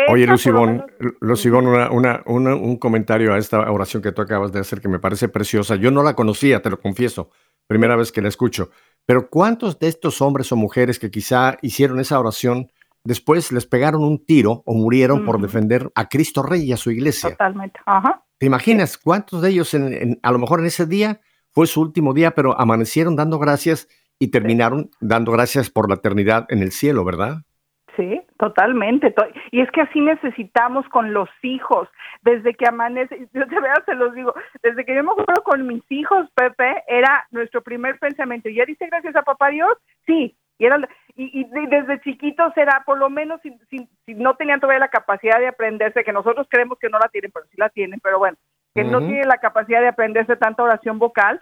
Oye, Lucibón, Lucibón una, un comentario a esta oración que tú acabas de hacer que me parece preciosa. Yo no la conocía, te lo confieso, primera vez que la escucho. Pero ¿cuántos de estos hombres o mujeres que quizá hicieron esa oración después les pegaron un tiro o murieron por defender a Cristo Rey y a su iglesia. Totalmente. Ajá. ¿Te imaginas cuántos de ellos, en, a lo mejor en ese día fue su último día, pero amanecieron dando gracias y terminaron dando gracias por la eternidad en el cielo, ¿verdad? Sí, totalmente. Y es que así necesitamos con los hijos. Desde que amanece, yo de verdad se los digo, desde que yo me acuerdo con mis hijos, Pepe, era nuestro primer pensamiento. ¿Ya dice gracias a papá Dios? Sí. Y era, y, desde chiquitos era, por lo menos, si, si, no tenían todavía la capacidad de aprenderse, que nosotros creemos que no la tienen, pero sí la tienen, pero bueno, que no tienen la capacidad de aprenderse tanta oración vocal,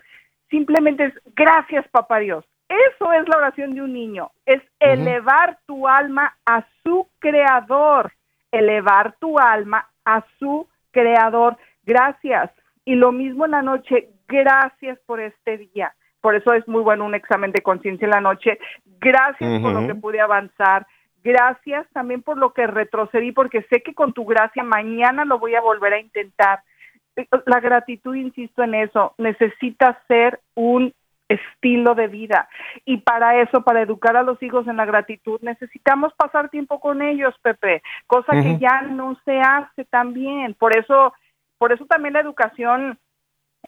simplemente es gracias, papá Dios. Eso es la oración de un niño, es elevar tu alma a su creador, elevar tu alma a su creador. Gracias. Y lo mismo en la noche, gracias por este día por eso es muy bueno un examen de conciencia en la noche. Gracias por lo que pude avanzar. Gracias también por lo que retrocedí, porque sé que con tu gracia mañana lo voy a volver a intentar. Eh, la gratitud, insisto en eso, necesita ser un estilo de vida. Y para eso, para educar a los hijos en la gratitud, necesitamos pasar tiempo con ellos, Pepe, cosa que ya no se hace tan bien. Por eso, por eso también la educación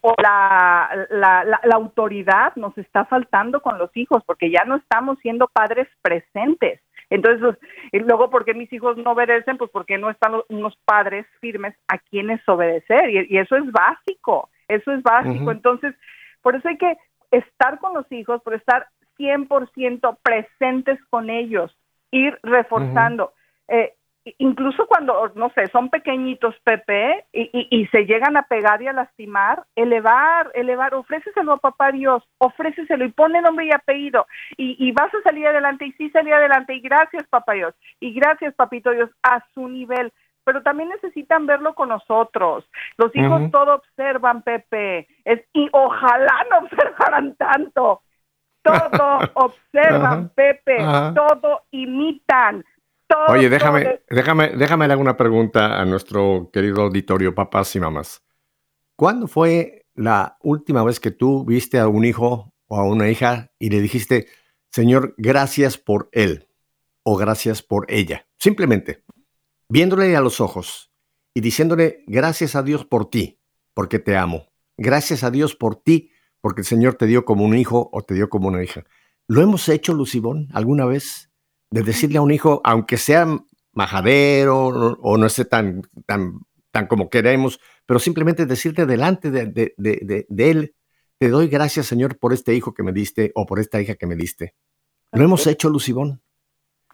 o la, la, la, autoridad nos está faltando con los hijos porque ya no estamos siendo padres presentes. Entonces, y luego, ¿por qué mis hijos no obedecen? Pues porque no están unos padres firmes a quienes obedecer. Y, eso es básico, eso es básico. Entonces, por eso hay que estar con los hijos, por estar 100% presentes con ellos, ir reforzando. eh, incluso cuando, no sé, son pequeñitos, Pepe, y, se llegan a pegar y a lastimar, elevar, elevar, ofréceselo a papá Dios, ofréceselo y pone nombre y apellido, y, vas a salir adelante, y sí salir adelante, y gracias papá Dios, y gracias papito Dios, a su nivel, pero también necesitan verlo con nosotros. Los hijos todo observan, Pepe, es, y ojalá no observaran tanto. Todo observan, Pepe, todo imitan Oye, déjame, déjame, déjame dar una pregunta a nuestro querido auditorio, papás y mamás. ¿Cuándo fue la última vez que tú viste a un hijo o a una hija y le dijiste, Señor, gracias por él o gracias por ella? Simplemente, viéndole a los ojos y diciéndole, gracias a Dios por ti, porque te amo. Gracias a Dios por ti, porque el Señor te dio como un hijo o te dio como una hija. ¿Lo hemos hecho, Lucibón, alguna vez? de decirle a un hijo, aunque sea majadero o no esté tan, tan, tan como queremos, pero simplemente decirte delante de, él, te doy gracias Señor por este hijo que me diste o por esta hija que me diste. Lo hemos hecho, Lucibón.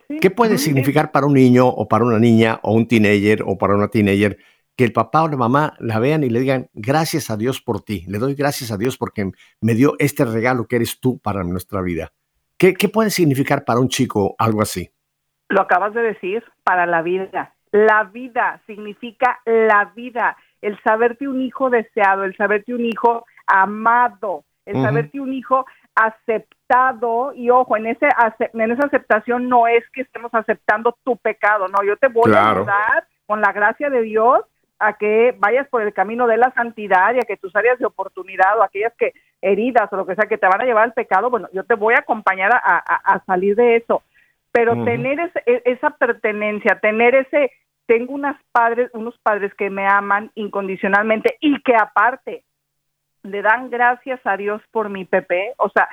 ¿Qué puede significar para un niño o para una niña o un teenager o para una teenager que el papá o la mamá la vean y le digan, gracias a Dios por ti, le doy gracias a Dios porque me dio este regalo que eres tú para nuestra vida? ¿Qué, puede significar para un chico algo así? Lo acabas de decir, para la vida. La vida significa la vida. El saberte un hijo deseado, el saberte un hijo amado, el saberte un hijo aceptado y ojo, en ese en esa aceptación no es que estemos aceptando tu pecado, no, yo te voy a ayudar con la gracia de Dios a que vayas por el camino de la santidad y a que tus áreas de oportunidad o aquellas que heridas o lo que sea que te van a llevar al pecado, bueno, yo te voy a acompañar a, salir de eso. Pero tener e, esa pertenencia, tener ese, tengo unas padres, unos padres que me aman incondicionalmente y que aparte le dan gracias a Dios por mi Pepe, o sea,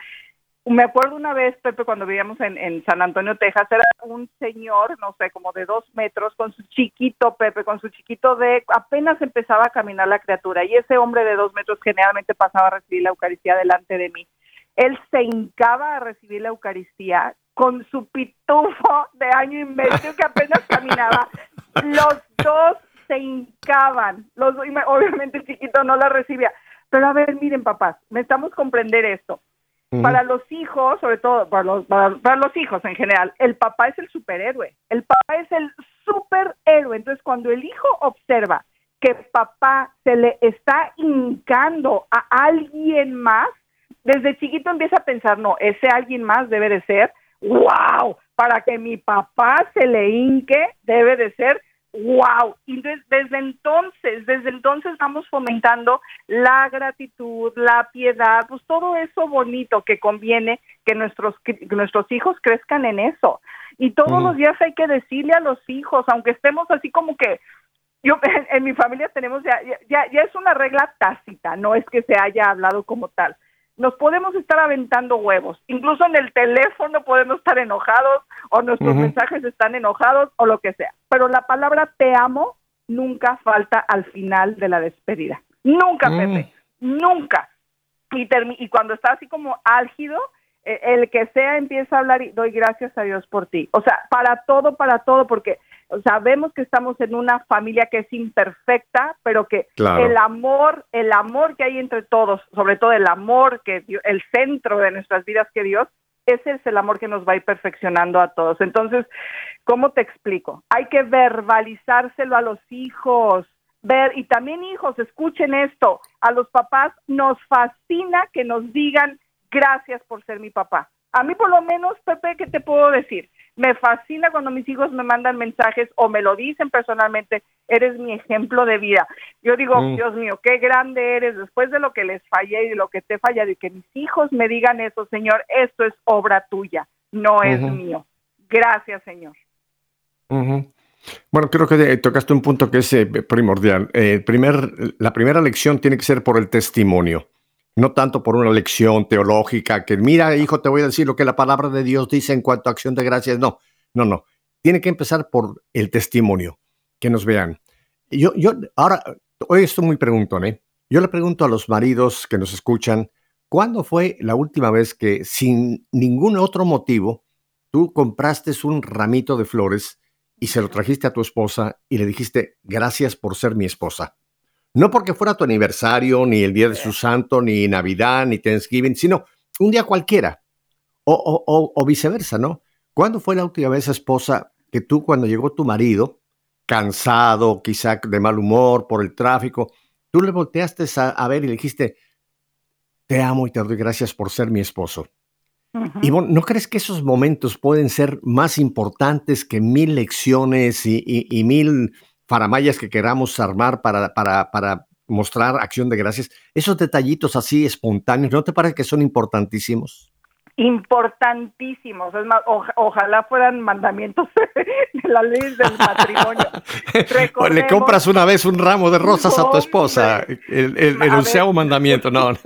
me acuerdo una vez, Pepe, cuando vivíamos en, San Antonio, Texas, era un señor, no sé, como de dos metros, con su chiquito, Pepe, con su chiquito de, apenas empezaba a caminar la criatura, y ese hombre de dos metros generalmente pasaba a recibir la Eucaristía delante de mí. Él se hincaba a recibir la Eucaristía con su pitufo de año y medio que apenas caminaba. Los dos se hincaban, los, obviamente el chiquito no la recibía. Pero a ver, miren papás, me estamos comprender esto para los hijos, sobre todo para los, para, los hijos en general, el papá es el superhéroe. El papá es el superhéroe. Entonces, cuando el hijo observa que papá se le está hincando a alguien más, desde chiquito empieza a pensar, no, ese alguien más debe de ser, wow, para que mi papá se le hinque, debe de ser wow. Y desde entonces, desde entonces vamos fomentando la gratitud, la piedad, pues todo eso bonito que conviene que nuestros, nuestros hijos crezcan en eso. Y todos los días hay que decirle a los hijos, aunque estemos así como que yo en, mi familia tenemos ya, ya, ya es una regla tácita, no es que se haya hablado como tal nos podemos estar aventando huevos. Incluso en el teléfono podemos estar enojados o nuestros mensajes están enojados o lo que sea. Pero la palabra te amo nunca falta al final de la despedida. Nunca, mm. Pepe. Nunca. Y, y cuando está así como álgido, e, el que sea empieza a hablar y doy gracias a Dios por ti. O sea, para todo, para todo, porque sabemos que estamos en una familia que es imperfecta, pero que el amor, el amor que hay entre todos, sobre todo el amor que el centro de nuestras vidas que Dios, ese es el amor que nos va a ir perfeccionando a todos. Entonces, ¿cómo te explico? Hay que verbalizárselo a los hijos, ver, y también hijos, escuchen esto, a los papás nos fascina que nos digan gracias por ser mi papá. A mí por lo menos, Pepe, ¿qué te puedo decir? Me fascina cuando mis hijos me mandan mensajes o me lo dicen personalmente, eres mi ejemplo de vida. Yo digo, mm. Dios mío, qué grande eres después de lo que les fallé y de lo que te he fallado y que mis hijos me digan eso, Señor, esto es obra tuya, no es mío. Gracias, Señor. Bueno, creo que tocaste un punto que es eh, primordial. Eh, primer, la primera lección tiene que ser por el testimonio no tanto por una lección teológica que, mira, hijo, te voy a decir lo que la palabra de Dios dice en cuanto a acción de gracias. No, no, no. Tiene que empezar por el testimonio, que nos vean. Yo, yo, ahora, hoy estoy muy preguntón, ¿eh? Yo le pregunto a los maridos que nos escuchan, ¿cuándo fue la última vez que sin ningún otro motivo tú compraste un ramito de flores y se lo trajiste a tu esposa y le dijiste, gracias por ser mi esposa. No porque fuera tu aniversario, ni el día de su santo, ni Navidad, ni Thanksgiving, sino un día cualquiera. O, o, viceversa, ¿no? ¿Cuándo fue la última vez, esposa, que tú cuando llegó tu marido, cansado, quizá de mal humor por el tráfico, tú le volteaste a, ver y le dijiste, te amo y te doy gracias por ser mi esposo? Y ¿no crees que esos momentos pueden ser más importantes que mil lecciones y, mil faramayas que queramos armar para, para, para, mostrar acción de gracias? Esos detallitos así espontáneos, ¿no te parece que son importantísimos? importantísimos. Es más, ojalá fueran mandamientos de la ley del matrimonio. o le compras una vez un ramo de rosas a tu esposa, el, el, mandamiento, no.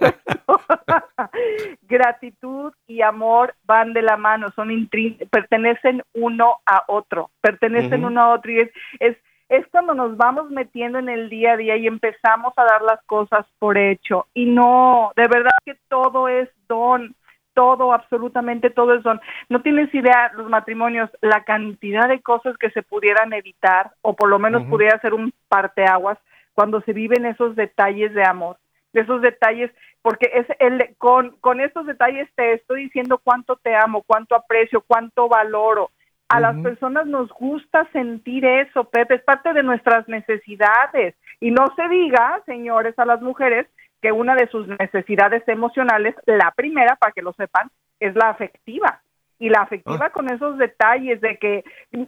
Gratitud y amor van de la mano, son pertenecen uno a otro, pertenecen uno a otro y es, es es cuando nos vamos metiendo en el día a día y empezamos a dar las cosas por hecho. Y no, de verdad que todo es don todo, absolutamente todo eso. No tienes idea, los matrimonios, la cantidad de cosas que se pudieran evitar, o por lo menos pudiera ser un parteaguas, cuando se viven esos detalles de amor, de esos detalles, porque es el, con, con estos detalles te estoy diciendo cuánto te amo, cuánto aprecio, cuánto valoro. A las personas nos gusta sentir eso, Pepe, es parte de nuestras necesidades. Y no se diga, señores, a las mujeres, que una de sus necesidades emocionales, la primera, para que lo sepan, es la afectiva. Y la afectiva ah. con esos detalles de que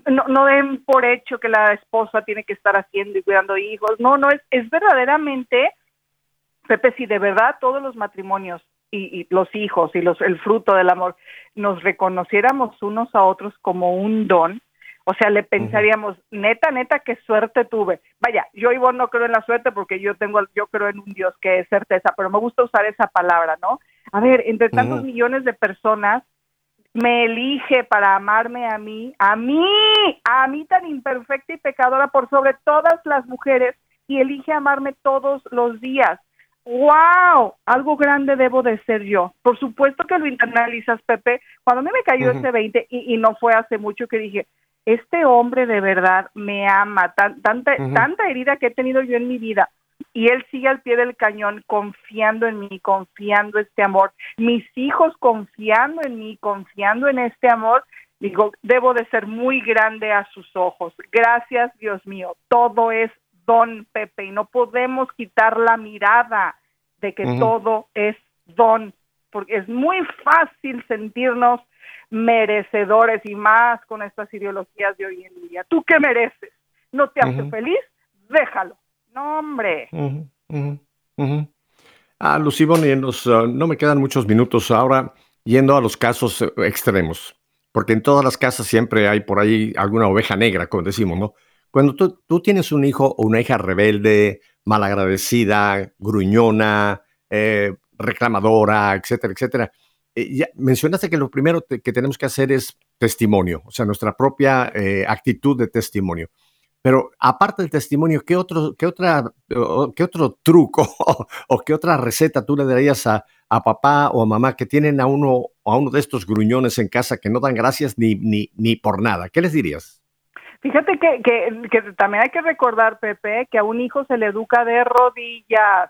no, no den por hecho que la esposa tiene que estar haciendo y cuidando hijos. No, no, es, es verdaderamente, Pepe, si de verdad todos los matrimonios y, y, los hijos y los, el fruto del amor nos reconociéramos unos a otros como un don, o sea, le pensaríamos, neta, neta, qué suerte tuve. Vaya, yo Ivonne no creo en la suerte porque yo tengo, yo creo en un Dios que es certeza, pero me gusta usar esa palabra, ¿no? A ver, entre tantos millones de personas, me elige para amarme a mí, a mí, a mí tan imperfecta y pecadora por sobre todas las mujeres y elige amarme todos los días. ¡Wow! Algo grande debo de ser yo. Por supuesto que lo internalizas, Pepe. Cuando a mí me cayó ese 20 y, y no fue hace mucho que dije, este hombre de verdad me ama, tanta, tanta herida que he tenido yo en mi vida, y él sigue al pie del cañón confiando en mí, confiando este amor, mis hijos confiando en mí, confiando en este amor, digo, debo de ser muy grande a sus ojos. Gracias, Dios mío, todo es don, Pepe, y no podemos quitar la mirada de que todo es don, porque es muy fácil sentirnos merecedores y más con estas ideologías de hoy en día. ¿Tú qué mereces? ¿No te hace feliz? Déjalo. No, hombre. Ah, Lucibón, nos, uh, no me quedan muchos minutos ahora yendo a los casos eh, extremos, porque en todas las casas siempre hay por ahí alguna oveja negra, como decimos, ¿no? Cuando tú, tienes un hijo o una hija rebelde, malagradecida, gruñona, eh, reclamadora, etcétera, etcétera, eh, ya mencionaste que lo primero que tenemos que hacer es testimonio, o sea, nuestra propia eh, actitud de testimonio. Pero aparte del testimonio, ¿qué otro, qué otra, qué otro truco o, qué otra receta tú le darías a, a, papá o a mamá que tienen a uno, a uno de estos gruñones en casa que no dan gracias ni, ni, ni por nada? ¿Qué les dirías? Fíjate que, que, que también hay que recordar, Pepe, que a un hijo se le educa de rodillas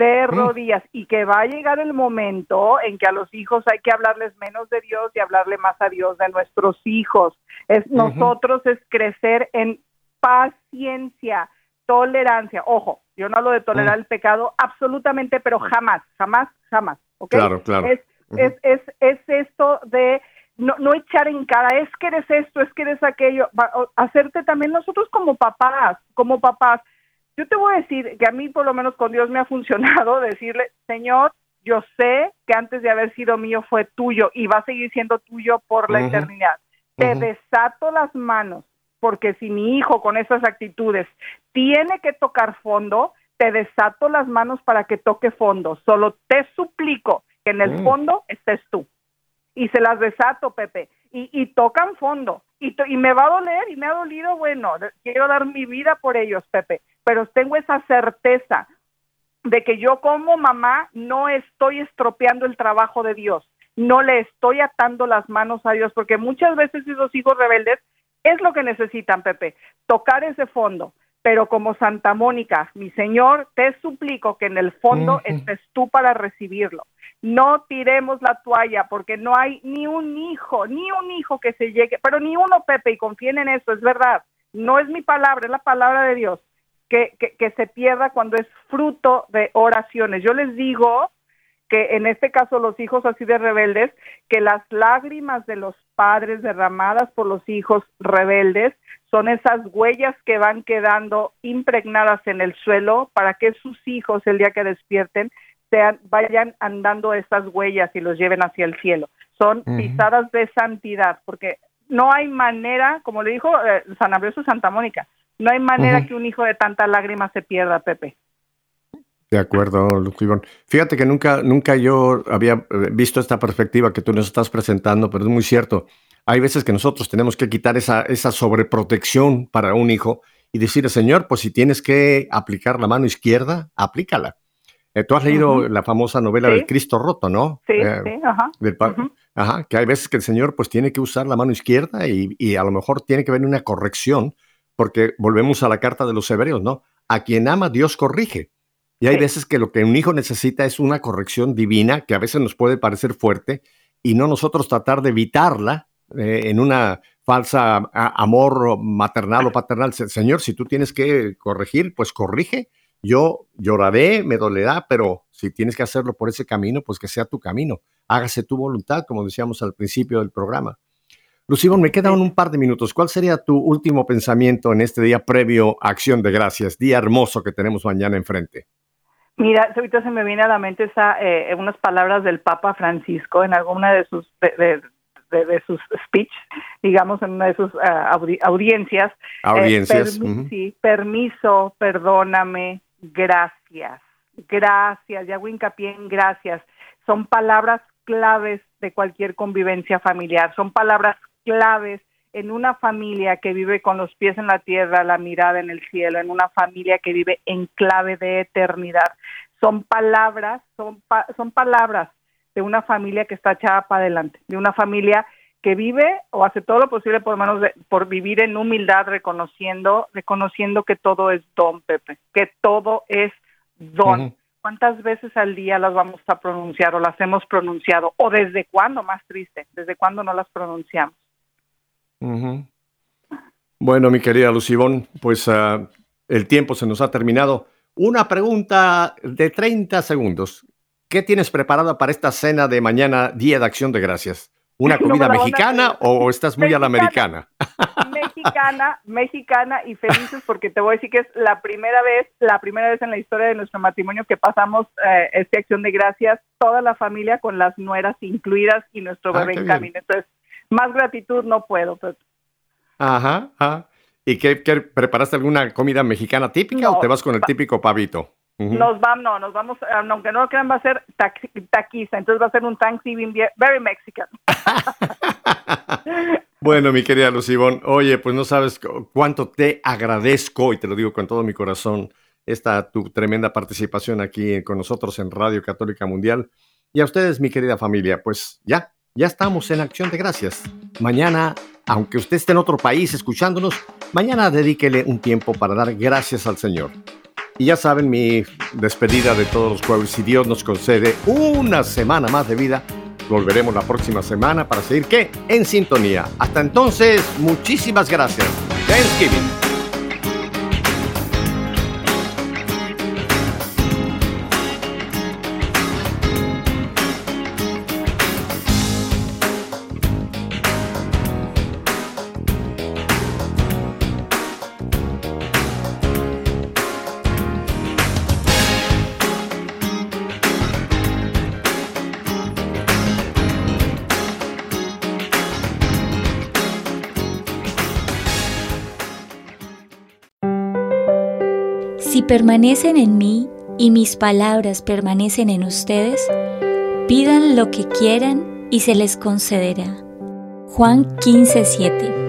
de mm. rodillas y que va a llegar el momento en que a los hijos hay que hablarles menos de Dios y hablarle más a Dios de nuestros hijos. Es nosotros es crecer en paciencia, tolerancia. Ojo, yo no hablo de tolerar mm. el pecado absolutamente, pero jamás, jamás, jamás. Claro, claro. Es, es, es, es esto de no, no echar en cara, es que eres esto, es que eres aquello, hacerte también nosotros como papás, como papás, yo te voy a decir que a mí por lo menos con Dios me ha funcionado decirle, Señor, yo sé que antes de haber sido mío fue tuyo y va a seguir siendo tuyo por la eternidad. Te desato las manos, porque si mi hijo con esas actitudes tiene que tocar fondo, te desato las manos para que toque fondo. Solo te suplico que en el mm. fondo estés tú. Y se las desato, Pepe. Y, y tocan fondo. Y, y me va a doler y me ha dolido, bueno, quiero dar mi vida por ellos, Pepe pero tengo esa certeza de que yo como mamá no estoy estropeando el trabajo de Dios, no le estoy atando las manos a Dios, porque muchas veces esos hijos rebeldes Es lo que necesitan, Pepe, tocar ese fondo. Pero como Santa Mónica, mi Señor, te suplico que en el fondo estés tú para recibirlo. No tiremos la toalla porque no hay ni un hijo, ni un hijo que se llegue, pero ni uno, Pepe, y confíen en eso, es verdad. No es mi palabra, es la palabra de Dios, que, que, que se pierda cuando es fruto de oraciones. Yo les digo que en este caso los hijos así de rebeldes, que las lágrimas de los padres derramadas por los hijos rebeldes son esas huellas que van quedando impregnadas en el suelo para que sus hijos el día que despierten sean, vayan andando esas huellas y los lleven hacia el cielo. Son pisadas de santidad, porque no hay manera, como le dijo eh, San Abrioso Santa Mónica, no hay manera que un hijo de tanta lágrima se pierda, Pepe. De acuerdo, Lucibón. Fíjate que nunca, nunca yo había eh, visto esta perspectiva que tú nos estás presentando, pero es muy cierto. Hay veces que nosotros tenemos que quitar esa, esa sobreprotección para un hijo y decirle, Señor, pues si tienes que aplicar la mano izquierda, aplícala. Eh, tú has leído la famosa novela del Cristo roto, ¿no? Sí, Eh, sí, ajá. del pa- Ajá, que hay veces que el Señor pues tiene que usar la mano izquierda y, y a lo mejor tiene que venir una corrección, porque volvemos a la carta de los hebreos, ¿no? A quien ama, Dios corrige. Y hay Sí. veces que lo que un hijo necesita es una corrección divina, que a veces nos puede parecer fuerte, y no nosotros tratar de evitarla eh, en una falsa a- amor maternal o paternal. Se- Señor, si tú tienes que corregir, pues corrige. Yo lloraré, me dolerá, pero si tienes que hacerlo por ese camino, pues que sea tu camino. Hágase tu voluntad, como decíamos al principio del programa. Lucibón, me quedan un par de minutos. ¿Cuál sería tu último pensamiento en este día previo a Acción de Gracias, día hermoso que tenemos mañana enfrente? Mira, ahorita se me viene a la mente esa, eh, unas palabras del Papa Francisco en alguna de sus de, de- de- de sus speech, digamos, en una de sus audi- audiencias. Eh, Audiencias, sí, permiso, perdóname, gracias, gracias, y hago hincapié en gracias. Son palabras claves de cualquier convivencia familiar, son palabras claves en una familia que vive con los pies en la tierra, la mirada en el cielo, en una familia que vive en clave de eternidad. Son palabras, son, pa- son palabras de una familia que está echada para adelante, de una familia que vive o hace todo lo posible por menos de- por vivir en humildad, reconociendo, reconociendo que todo es don, Pepe, que todo es don. ¿Cuántas veces al día las vamos a pronunciar o las hemos pronunciado? ¿O desde cuándo, más triste? ¿Desde cuándo no las pronunciamos? Bueno, mi querida Lucibón, pues ah, el tiempo se nos ha terminado. Una pregunta de 30 segundos. ¿Qué tienes preparada para esta cena de mañana, Día de Acción de Gracias? ¿Una comida mexicana o estás muy a la americana? mexicana, mexicana y felices porque te voy a decir que es la primera vez, la primera vez en la historia de nuestro matrimonio que pasamos eh, esta acción de gracias, toda la familia con las nueras incluidas y nuestro Ah, bebé en camino. Entonces, más gratitud no puedo. pues. Ajá, ajá. ¿Y qué, qué- preparaste alguna comida mexicana típica No, o te vas con el típico pavito? Ujú. Nos vamos, no, nos vamos, eh, aunque no lo crean, va a ser taxi- taquiza, entonces va a ser un Thanksgiving very Mexican. Bueno, mi querida Lucibón, oye, pues no sabes cu- cuánto te agradezco, y te lo digo con todo mi corazón, esta tu tremenda participación aquí con nosotros en Radio Católica Mundial. Y a ustedes, mi querida familia, pues ya, ya estamos en Acción de Gracias. Mañana, aunque usted esté en otro país escuchándonos, mañana dedíquele un tiempo para dar gracias al Señor. Y ya saben, mi despedida de todos los jueves, si Dios nos concede una semana más de vida, volveremos la próxima semana para seguir, ¿qué? En sintonía. Hasta entonces, muchísimas gracias. Thanksgiving. Permanecen en mí y mis palabras permanecen en ustedes, pidan lo que quieran y se les concederá. Juan 15:7